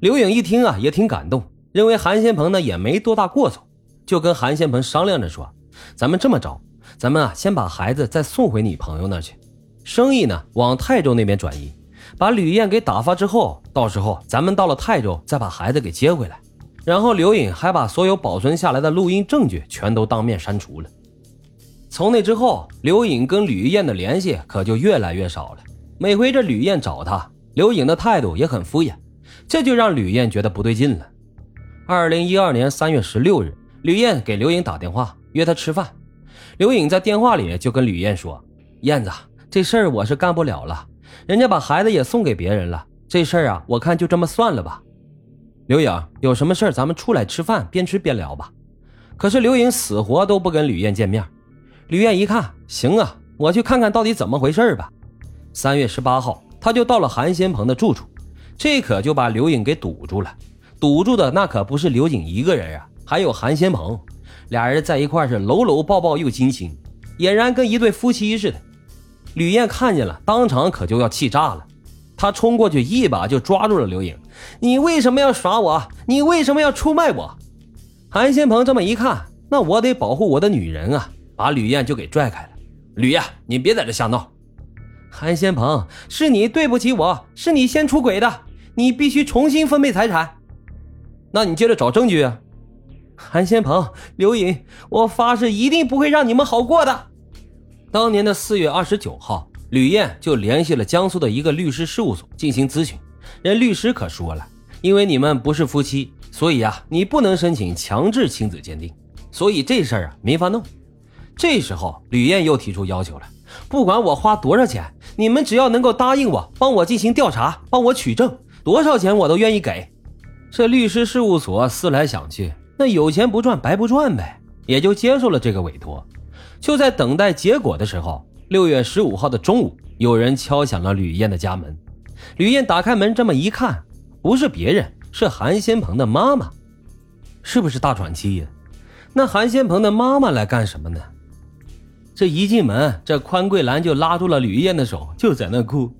刘颖一听啊，也挺感动，认为韩先鹏呢也没多大过错，就跟韩先鹏商量着说：“咱们这么着，咱们啊先把孩子再送回你朋友那去，生意呢往泰州那边转移，把吕燕给打发之后，到时候咱们到了泰州再把孩子给接回来。”然后刘颖还把所有保存下来的录音证据全都当面删除了。从那之后，刘颖跟吕燕的联系可就越来越少了。每回这吕燕找他，刘颖的态度也很敷衍，这就让吕燕觉得不对劲了。二零一二年三月十六日，吕燕给刘颖打电话约她吃饭。刘颖在电话里就跟吕燕说：“燕子，这事儿我是干不了了，人家把孩子也送给别人了，这事儿啊，我看就这么算了吧。”刘颖，有什么事儿咱们出来吃饭，边吃边聊吧。可是刘颖死活都不跟吕燕见面。吕燕一看，行啊，我去看看到底怎么回事吧。三月十八号，他就到了韩先鹏的住处，这可就把刘颖给堵住了。堵住的那可不是刘颖一个人啊，还有韩先鹏。俩人在一块是搂搂抱抱又亲亲，俨然跟一对夫妻似的。吕燕看见了，当场可就要气炸了。他冲过去，一把就抓住了刘颖。你为什么要耍我？你为什么要出卖我？韩先鹏这么一看，那我得保护我的女人啊！把吕燕就给拽开了。吕燕，你别在这瞎闹！韩先鹏，是你对不起我，是你先出轨的，你必须重新分配财产。那你接着找证据啊！韩先鹏，刘颖，我发誓一定不会让你们好过的。当年的四月二十九号。吕燕就联系了江苏的一个律师事务所进行咨询，人律师可说了，因为你们不是夫妻，所以啊，你不能申请强制亲子鉴定，所以这事儿啊没法弄。这时候吕燕又提出要求了，不管我花多少钱，你们只要能够答应我，帮我进行调查，帮我取证，多少钱我都愿意给。这律师事务所思来想去，那有钱不赚白不赚呗，也就接受了这个委托。就在等待结果的时候。六月十五号的中午，有人敲响了吕燕的家门。吕燕打开门，这么一看，不是别人，是韩先鹏的妈妈。是不是大喘气呀？那韩先鹏的妈妈来干什么呢？这一进门，这宽桂兰就拉住了吕燕的手，就在那哭：“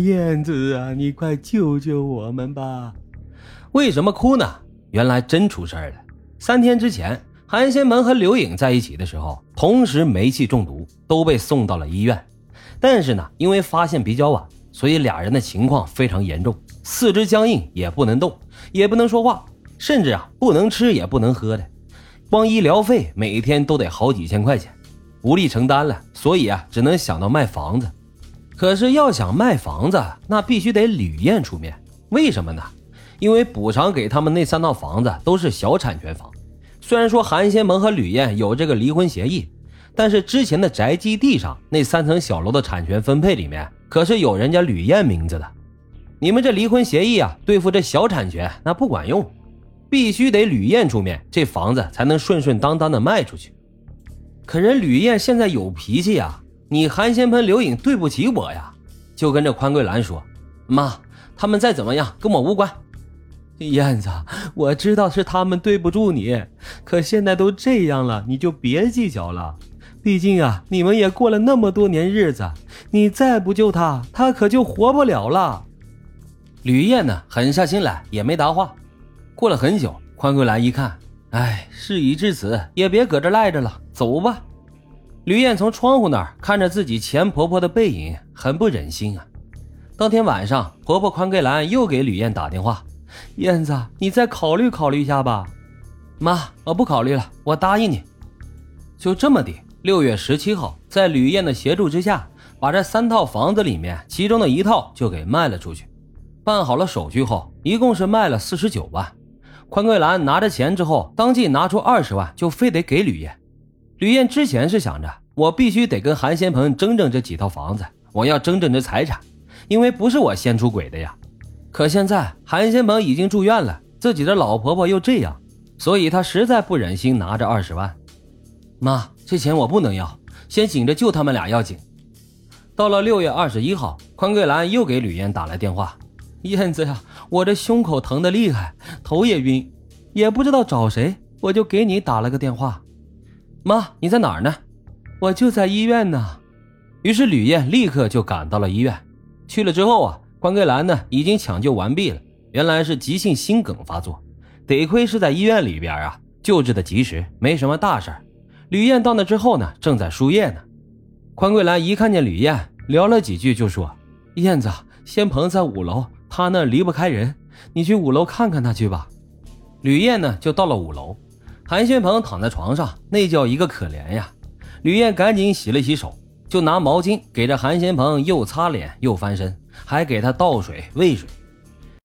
燕子啊，你快救救我们吧！”为什么哭呢？原来真出事了。三天之前。韩先门和刘颖在一起的时候，同时煤气中毒，都被送到了医院。但是呢，因为发现比较晚，所以俩人的情况非常严重，四肢僵硬，也不能动，也不能说话，甚至啊不能吃也不能喝的。光医疗费每天都得好几千块钱，无力承担了，所以啊只能想到卖房子。可是要想卖房子，那必须得吕燕出面。为什么呢？因为补偿给他们那三套房子都是小产权房。虽然说韩先鹏和吕燕有这个离婚协议，但是之前的宅基地上那三层小楼的产权分配里面可是有人家吕燕名字的。你们这离婚协议啊，对付这小产权那不管用，必须得吕燕出面，这房子才能顺顺当当的卖出去。可人吕燕现在有脾气呀，你韩先鹏、刘颖对不起我呀，就跟着宽桂兰说：“妈，他们再怎么样跟我无关。”燕子，我知道是他们对不住你，可现在都这样了，你就别计较了。毕竟啊，你们也过了那么多年日子，你再不救他，他可就活不了了。吕燕呢，狠下心来也没答话。过了很久，宽桂兰一看，哎，事已至此，也别搁这赖着了，走吧。吕燕从窗户那儿看着自己前婆婆的背影，很不忍心啊。当天晚上，婆婆宽桂兰又给吕燕打电话。燕子，你再考虑考虑一下吧。妈，我不考虑了，我答应你。就这么的，六月十七号，在吕燕的协助之下，把这三套房子里面其中的一套就给卖了出去。办好了手续后，一共是卖了四十九万。宽桂兰拿着钱之后，当即拿出二十万，就非得给吕燕。吕燕之前是想着，我必须得跟韩先鹏争争这几套房子，我要争争这财产，因为不是我先出轨的呀。可现在韩先鹏已经住院了，自己的老婆婆又这样，所以他实在不忍心拿着二十万。妈，这钱我不能要，先紧着救他们俩要紧。到了六月二十一号，宽桂兰又给吕燕打来电话：“燕子呀，我这胸口疼的厉害，头也晕，也不知道找谁，我就给你打了个电话。妈，你在哪儿呢？我就在医院呢。”于是吕燕立刻就赶到了医院，去了之后啊。关桂兰呢，已经抢救完毕了。原来是急性心梗发作，得亏是在医院里边啊，救治的及时，没什么大事吕燕到那之后呢，正在输液呢。关桂兰一看见吕燕，聊了几句就说：“燕子，仙鹏在五楼，他那离不开人，你去五楼看看他去吧。”吕燕呢就到了五楼，韩先鹏躺在床上，那叫一个可怜呀。吕燕赶紧洗了洗手，就拿毛巾给这韩先鹏又擦脸又翻身，还给他倒水喂水。